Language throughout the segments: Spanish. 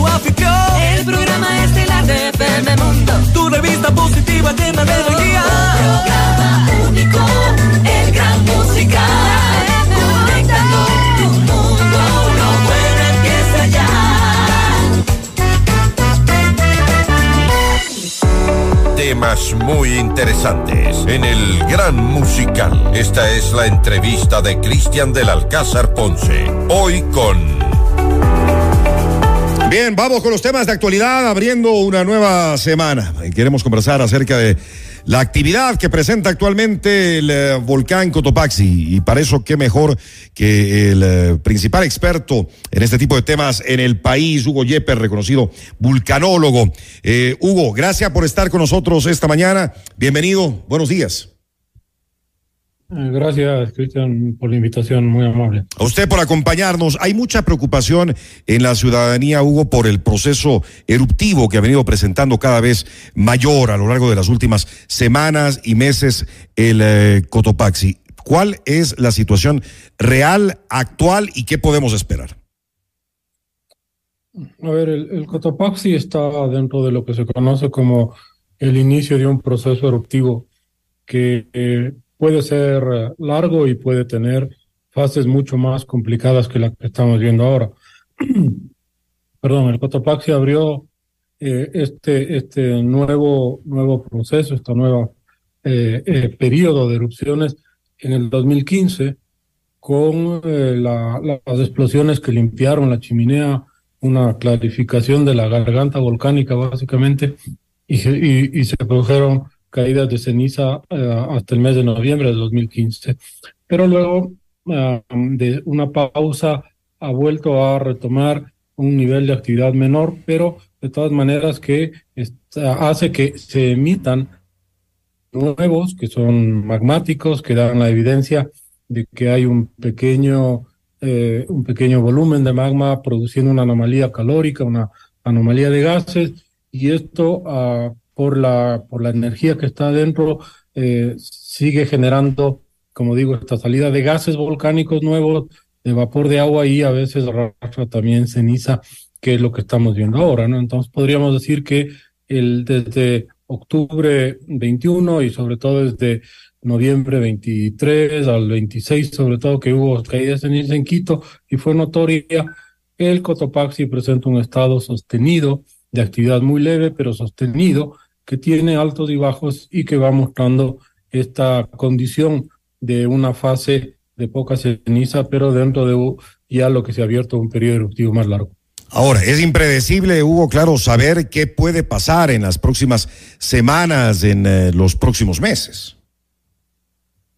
tu afición. El programa estelar de FM Mundo. Tu revista positiva llena de alegría. Un programa único, el gran musical. Conectando tu mundo, lo bueno empieza ya. Temas muy interesantes en el Gran Musical. Esta es la entrevista de Cristian del Alcázar Ponce. Hoy con Bien, vamos con los temas de actualidad, abriendo una nueva semana. Queremos conversar acerca de la actividad que presenta actualmente el eh, volcán Cotopaxi. Y para eso, qué mejor que el eh, principal experto en este tipo de temas en el país, Hugo Yepes, reconocido vulcanólogo. Eh, Hugo, gracias por estar con nosotros esta mañana. Bienvenido, buenos días. Eh, Gracias, Cristian, por la invitación, muy amable. A usted por acompañarnos. Hay mucha preocupación en la ciudadanía, Hugo, por el proceso eruptivo que ha venido presentando cada vez mayor a lo largo de las últimas semanas y meses el eh, Cotopaxi. ¿Cuál es la situación real, actual y qué podemos esperar? A ver, el, el Cotopaxi está dentro de lo que se conoce como el inicio de un proceso eruptivo que eh, puede ser eh, largo y puede tener fases mucho más complicadas que la que estamos viendo ahora. Perdón, el Cotopaxi abrió eh, este, este nuevo, nuevo proceso, esta nueva eh, eh, periodo de erupciones en el 2015 con eh, la- las explosiones que limpiaron la chimenea, una clarificación de la garganta volcánica básicamente, y y, y se produjeron caídas de ceniza eh, hasta el mes de noviembre de 2015. Pero luego ah, de una pausa ha vuelto a retomar un nivel de actividad menor, pero de todas maneras que está- hace que se emitan nuevos que son magmáticos, que dan la evidencia de que hay un pequeño, eh, un pequeño volumen de magma produciendo una anomalía calórica, una anomalía de gases, y esto ah, por, la, por la energía que está adentro eh, sigue generando, como digo, esta salida de gases volcánicos nuevos, de vapor de agua y a veces arrastra también ceniza, que es lo que estamos viendo ahora, ¿no? Entonces podríamos decir que el, desde octubre 21 y sobre todo desde noviembre 23 al 26, sobre todo que hubo caídas de ceniza en Quito y fue notoria, el Cotopaxi presenta un estado sostenido de actividad muy leve, pero sostenido, que tiene altos y bajos y que va mostrando esta condición de una fase de poca ceniza, pero dentro de ya lo que se ha abierto un periodo eruptivo más largo. Ahora, es impredecible, Hugo, claro, saber qué puede pasar en las próximas semanas, en eh, los próximos meses.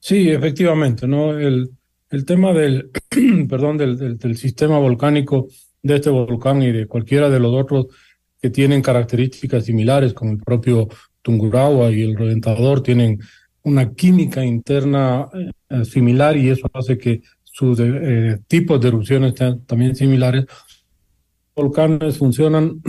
Sí, efectivamente, ¿no? El, el tema del, perdón, del, del, del sistema volcánico de este volcán y de cualquiera de los otros que tienen características similares, como el propio Tungurahua y el Reventador, tienen una química interna eh, similar y eso hace que sus eh, tipos de erupciones sean también similares. Volcanes funcionan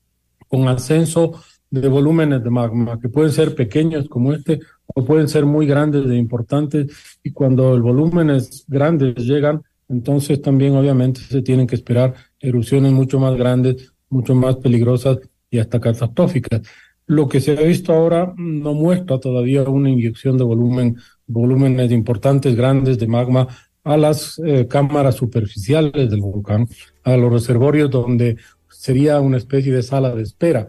con ascenso de volúmenes de magma que pueden ser pequeños como este o pueden ser muy grandes e importantes y cuando el volúmenes grandes llegan entonces también obviamente se tienen que esperar erupciones mucho más grandes mucho más peligrosas y hasta catastróficas lo que se ha visto ahora no muestra todavía una inyección de volumen volúmenes importantes grandes de magma a las eh, cámaras superficiales del volcán a los reservorios donde sería una especie de sala de espera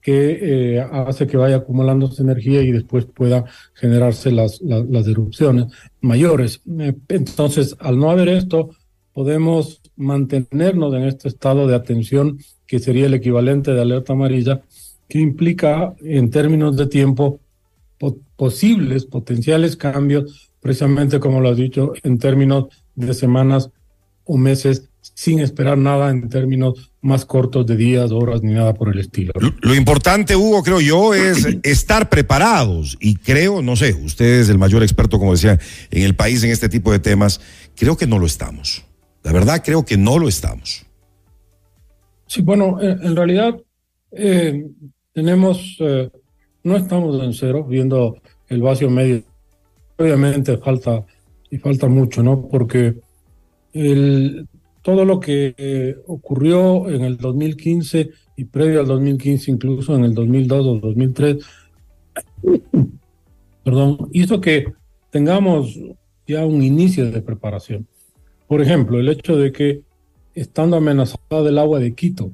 que eh, hace que vaya acumulándose energía y después pueda generarse las, las, erupciones mayores. Eh, entonces, al no haber esto, podemos mantenernos en este estado de atención que sería el equivalente de alerta amarilla, que implica en términos de tiempo po posibles, potenciales cambios, precisamente como lo has dicho, en términos de semanas o meses sin esperar nada en términos más cortos de días, horas, ni nada por el estilo. Lo, lo, importante, Hugo, creo yo, es estar preparados. Y creo, no sé, usted es el mayor experto, como decía, en el país en este tipo de temas. Creo que no lo estamos. La verdad, creo que no lo estamos. Sí, bueno, en realidad eh, tenemos, eh, no estamos en cero, viendo el vacío medio. Obviamente falta, y falta mucho, ¿no? Porque el, todo lo que eh, ocurrió en el 2015 y previo al 2015, incluso en el 2002 o 2003, perdón, hizo que tengamos ya un inicio de preparación. Por ejemplo, el hecho de que estando amenazada del agua de Quito,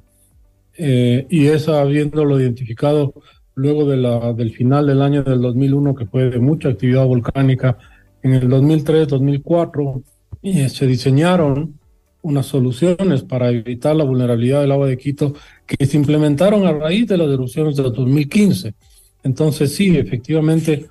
eh, y esa habiéndolo identificado luego de la, del final del año del 2001, que fue de mucha actividad volcánica, en el 2003-2004 y se diseñaron unas soluciones para evitar la vulnerabilidad del agua de Quito que se implementaron a raíz de las erupciones de 2015. Entonces sí, efectivamente,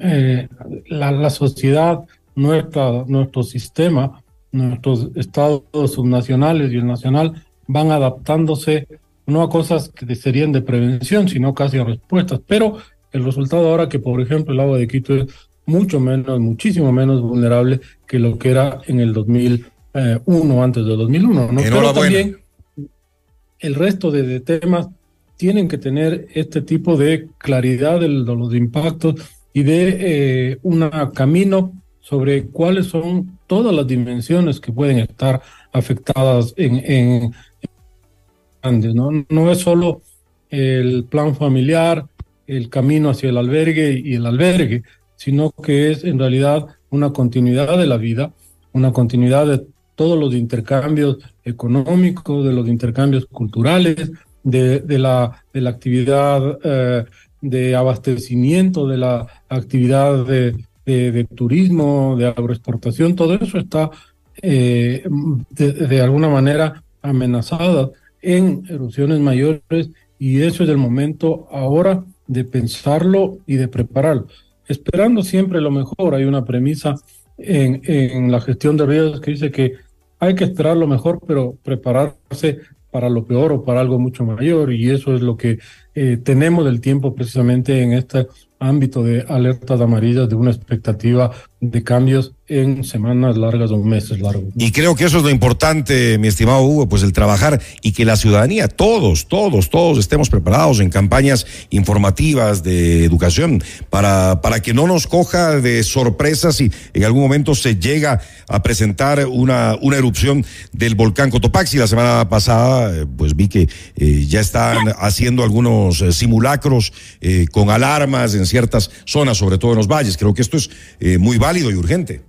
eh, la, la, sociedad, nuestra, nuestro sistema, nuestros estados subnacionales y el nacional van adaptándose no a cosas que serían de prevención, sino casi a respuestas. Pero el resultado ahora que, por ejemplo, el agua de Quito es mucho menos, muchísimo menos vulnerable que lo que era en el 2001, antes del 2001. ¿no? Pero también el resto de, de, temas tienen que tener este tipo de claridad de los impactos y de eh, un camino sobre cuáles son todas las dimensiones que pueden estar afectadas en, en, ¿no? No es solo el plan familiar, el camino hacia el albergue y el albergue, sino que es en realidad una continuidad de la vida, una continuidad de todos los intercambios económicos, de los intercambios culturales, de, de la, de la actividad eh, de abastecimiento, de la actividad de, de, turismo, de agroexportación, todo eso está eh, de, alguna manera amenazada en erupciones mayores y eso es el momento ahora de pensarlo y de prepararlo. Esperando siempre lo mejor, hay una premisa en, la gestión de riesgos que dice que hay que esperar lo mejor, pero prepararse para lo peor o para algo mucho mayor y eso es lo que eh, tenemos del tiempo precisamente en este ámbito de alertas amarillas de una expectativa de cambios en semanas largas o meses largos. Y creo que eso es lo importante, mi estimado Hugo, pues el trabajar y que la ciudadanía, todos, todos, todos estemos preparados en campañas informativas de educación para, para que no nos coja de sorpresas si en algún momento se llega a presentar una, una erupción del volcán Cotopaxi. La semana pasada, eh, pues vi que eh, ya están haciendo algunos eh, simulacros con alarmas en ciertas zonas, sobre todo en los valles. Creo que esto es eh, muy válido y urgente.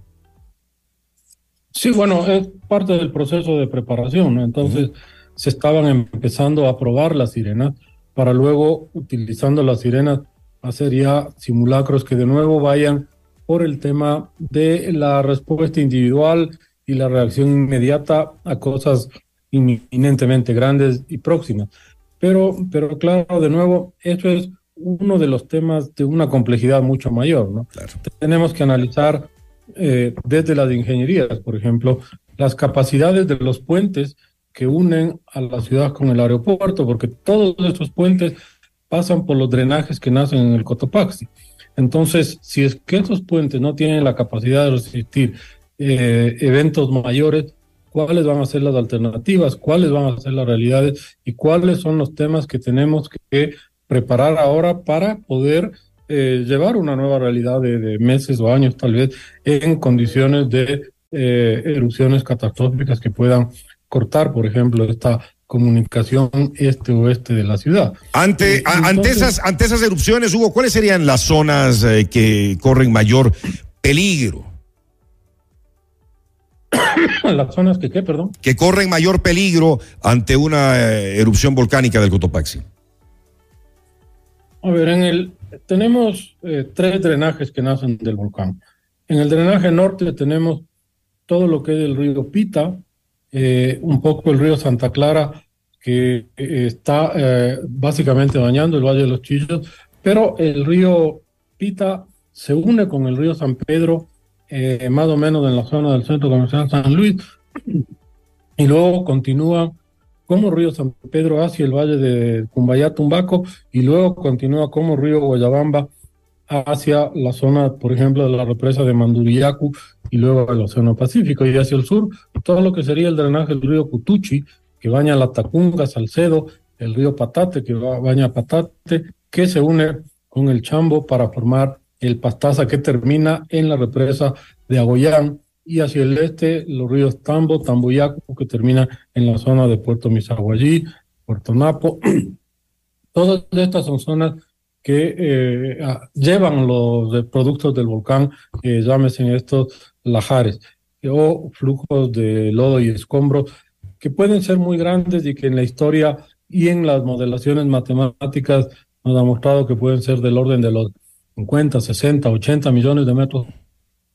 Sí, bueno, es parte del proceso de preparación, ¿no? Entonces uh -huh. se estaban empezando a probar las sirenas para luego, utilizando las sirenas, hacer ya simulacros que de nuevo vayan por el tema de la respuesta individual y la reacción inmediata a cosas inminentemente grandes y próximas. Pero, pero claro, de nuevo, eso es uno de los temas de una complejidad mucho mayor, ¿no? Claro. Tenemos que analizar eh, desde las ingenierías, por ejemplo, las capacidades de los puentes que unen a la ciudad con el aeropuerto, porque todos estos puentes pasan por los drenajes que nacen en el Cotopaxi. Entonces, si es que esos puentes no tienen la capacidad de resistir eh, eventos mayores, cuáles van a ser las alternativas, cuáles van a ser las realidades y cuáles son los temas que tenemos que preparar ahora para poder eh, llevar una nueva realidad de, de, meses o años tal vez en condiciones de eh, erupciones catastróficas que puedan cortar, por ejemplo, esta comunicación este-oeste de la ciudad. Ante, Entonces, ante, esas, ante esas erupciones, Hugo, ¿cuáles serían las zonas eh, que corren mayor peligro? las zonas que qué, perdón. Que corren mayor peligro ante una eh, erupción volcánica del Cotopaxi. A ver, en el tenemos eh, tres drenajes que nacen del volcán. En el drenaje norte tenemos todo lo que es el río Pita, eh, un poco el río Santa Clara, que eh, está básicamente bañando el Valle de los Chillos, pero el río Pita se une con el río San Pedro, más o menos en la zona del centro comercial San Luis, y luego continúa como río San Pedro hacia el valle de Cumbayá, Tumbaco, y luego continúa como río Guayabamba hacia la zona, por ejemplo, de la represa de Mandurillacu y luego al Océano Pacífico. Y hacia el sur, todo lo que sería el drenaje del río Cutuchi, que baña la Tacunga, Salcedo, el río Patate, que baña Patate, que se une con el Chambo para formar el Pastaza que termina en la represa de Agoyán y hacia el este los ríos Tambo, Tamboyaco, que termina en la zona de Puerto Misaguallí, Puerto Napo. Todas estas son zonas que eh, llevan los productos del volcán, eh, llámese estos lajares, o flujos de lodo y escombros, que pueden ser muy grandes y que en la historia y en las modelaciones matemáticas nos ha mostrado que pueden ser del orden de los 50, 60, 80 millones de metros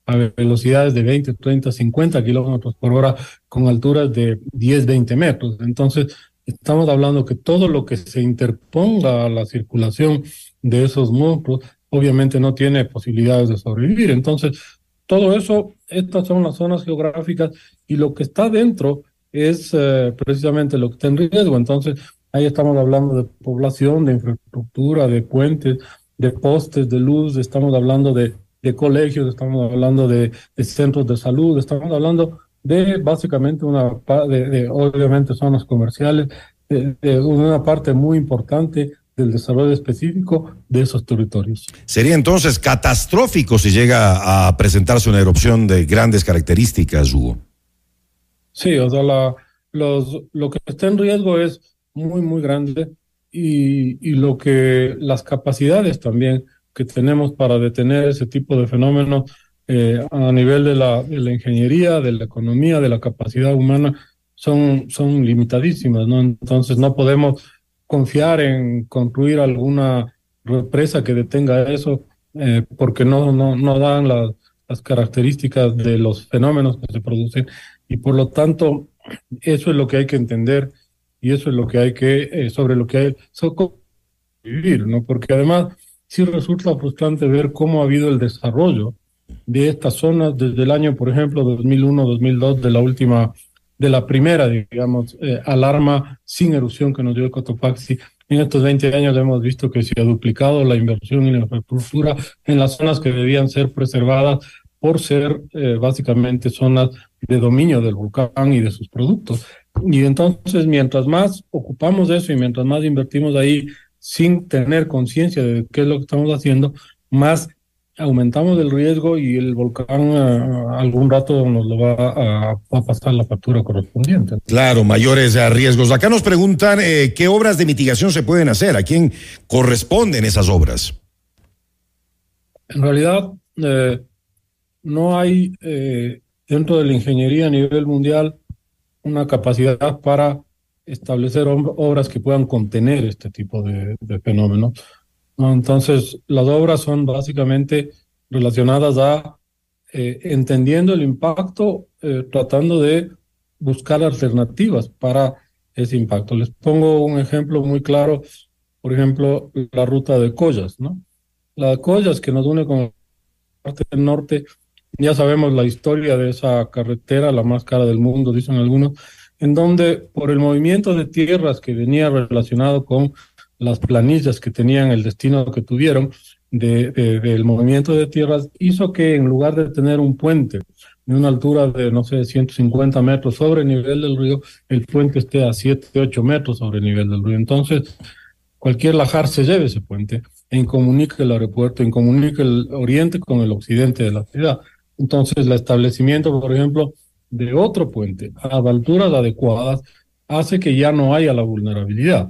a velocidades de 20, 30, 50 kilómetros por hora con alturas de 10, 20 metros. Entonces, estamos hablando que todo lo que se interponga a la circulación de esos monstruos, obviamente no tiene posibilidades de sobrevivir. Entonces, todo eso, estas son las zonas geográficas y lo que está dentro es eh, precisamente lo que está en riesgo. Entonces, ahí estamos hablando de población, de infraestructura, de puentes, de postes de luz, estamos hablando de, de colegios, estamos hablando de, de, centros de salud, estamos hablando de básicamente una, de, de obviamente zonas comerciales, de, una parte muy importante del desarrollo específico de esos territorios. Sería entonces catastrófico si llega a presentarse una erupción de grandes características, Hugo. Sí, o sea, la, los, lo que está en riesgo es muy, muy grande y, y lo que las capacidades también que tenemos para detener ese tipo de fenómenos eh, a nivel de la, de la ingeniería, de la economía, de la capacidad humana, son, son limitadísimas, ¿no? Entonces no podemos confiar en construir alguna represa que detenga eso, eh, porque no, no, no dan las, las características de los fenómenos que se producen. Y por lo tanto, eso es lo que hay que entender y eso es lo que hay que, eh, sobre lo que hay que vivir, ¿no? Porque además sí resulta frustrante ver cómo ha habido el desarrollo de estas zonas desde el año, por ejemplo, 2001-2002, de la última, de la primera, digamos, eh, alarma sin erupción que nos dio el Cotopaxi. En estos 20 años hemos visto que se ha duplicado la inversión en la infraestructura en las zonas que debían ser preservadas por ser eh, básicamente zonas de dominio del volcán y de sus productos. Y entonces, mientras más ocupamos eso y mientras más invertimos ahí sin tener conciencia de qué es lo que estamos haciendo, más aumentamos el riesgo y el volcán uh, algún rato nos lo va a, a, pasar la factura correspondiente. Claro, mayores riesgos. Acá nos preguntan eh, qué obras de mitigación se pueden hacer, a quién corresponden esas obras. En realidad, eh, no hay eh, dentro de la ingeniería a nivel mundial una capacidad para establecer obras que puedan contener este tipo de, de fenómenos. Entonces, las obras son básicamente relacionadas a eh, entendiendo el impacto, eh, tratando de buscar alternativas para ese impacto. Les pongo un ejemplo muy claro, por ejemplo, la ruta de Collas, ¿no? La de Collas que nos une con la parte del norte, ya sabemos la historia de esa carretera, la más cara del mundo, dicen algunos, en donde por el movimiento de tierras que venía relacionado con las planillas que tenían el destino que tuvieron de, de, del movimiento de tierras, hizo que en lugar de tener un puente de una altura de, no sé, 150 metros sobre el nivel del río, el puente esté a 7, 8 metros sobre el nivel del río. Entonces, cualquier lajar se lleve ese puente e incomunique el aeropuerto, incomunique el oriente con el occidente de la ciudad. Entonces, el establecimiento, por ejemplo, de otro puente a alturas adecuadas hace que ya no haya la vulnerabilidad.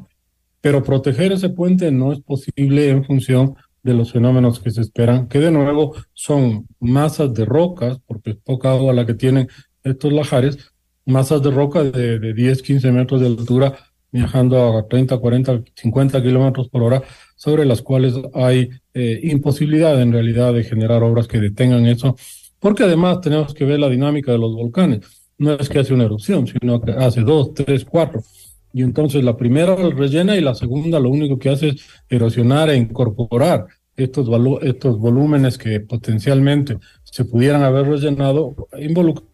Pero proteger ese puente no es posible en función de los fenómenos que se esperan, que de nuevo son masas de rocas, porque es poca agua la que tienen estos lajares, masas de roca de, de 10, 15 metros de altura, viajando a 30, 40, 50 kilómetros por hora, sobre las cuales hay eh, imposibilidad en realidad de generar obras que detengan eso porque además tenemos que ver la dinámica de los volcanes. No es que hace una erupción, sino que hace dos, tres, cuatro. Y entonces la primera rellena y la segunda lo único que hace es erosionar e incorporar estos, estos volúmenes que potencialmente se pudieran haber rellenado, involucrando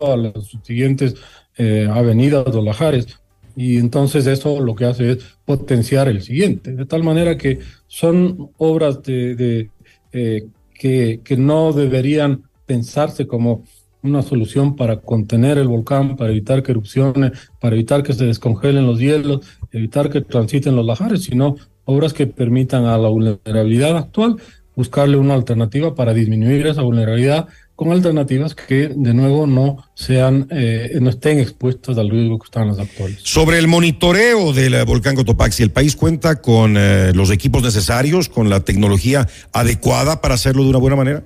a las siguientes eh, avenidas o lajares. Y entonces eso lo que hace es potenciar el siguiente. De tal manera que son obras de, eh, que, que no deberían pensarse como una solución para contener el volcán, para evitar que erupcione, para evitar que se descongelen los hielos, evitar que transiten los lajares, sino obras que permitan a la vulnerabilidad actual buscarle una alternativa para disminuir esa vulnerabilidad con alternativas que de nuevo no sean, eh, no estén expuestas al riesgo que están las actuales. Sobre el monitoreo del eh, volcán Cotopaxi, ¿el país cuenta con eh, los equipos necesarios, con la tecnología adecuada para hacerlo de una buena manera?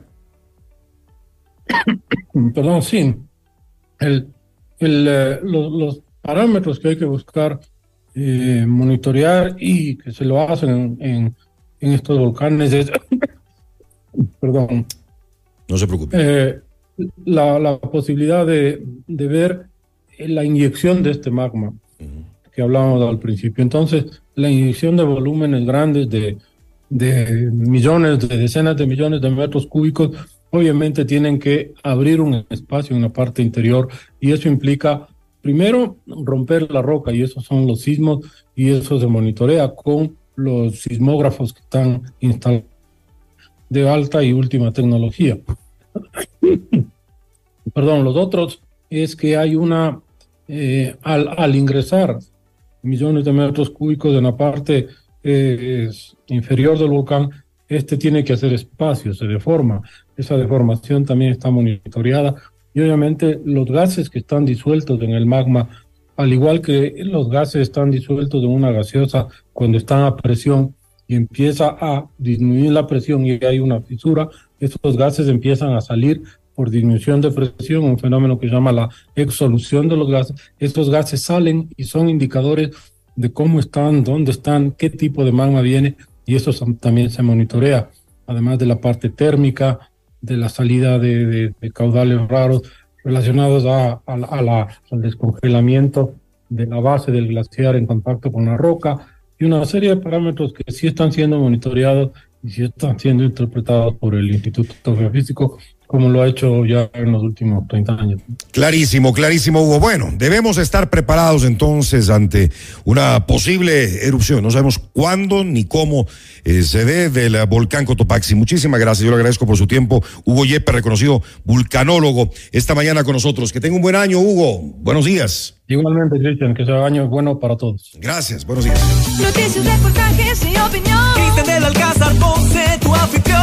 Perdón, sí. El, el, eh, los, los parámetros que hay que buscar eh, monitorear y que se lo hacen en, en, en estos volcanes es, perdón, No se preocupe. eh, la, la posibilidad de, de ver la inyección de este magma que hablábamos al principio. Entonces, la inyección de volúmenes grandes de, de millones, de decenas de millones de metros cúbicos, obviamente tienen que abrir un espacio en la parte interior y eso implica, primero, romper la roca y esos son los sismos y eso se monitorea con los sismógrafos que están instalados de alta y última tecnología. Perdón, los otros es que hay una, eh, al, al, ingresar millones de metros cúbicos en la parte eh, inferior del volcán, este tiene que hacer espacio, se deforma. Esa deformación también está monitoreada y obviamente los gases que están disueltos en el magma, al igual que los gases están disueltos en una gaseosa cuando están a presión y empieza a disminuir la presión y hay una fisura, esos gases empiezan a salir por disminución de presión, un fenómeno que se llama la exsolución de los gases. Estos gases salen y son indicadores de cómo están, dónde están, qué tipo de magma viene, y eso también se monitorea, además de la parte térmica, de la salida de, de, de caudales raros relacionados a, a, a la, al descongelamiento de la base del glaciar en contacto con la roca, y una serie de parámetros que sí están siendo monitoreados y sí están siendo interpretados por el Instituto Geofísico como lo ha hecho ya en los últimos 30 años. Clarísimo, clarísimo, Hugo. Bueno, debemos estar preparados entonces ante una posible erupción. No sabemos cuándo ni cómo eh, se dé del volcán Cotopaxi. Muchísimas gracias. Yo le agradezco por su tiempo. Hugo Yepe, reconocido vulcanólogo, esta mañana con nosotros. Que tenga un buen año, Hugo. Buenos días. Igualmente, Cristian, que sea año bueno para todos. Gracias, buenos días. Noticias, reportajes y opinión. Cristian del Alcázar Ponce, tu anfitrión.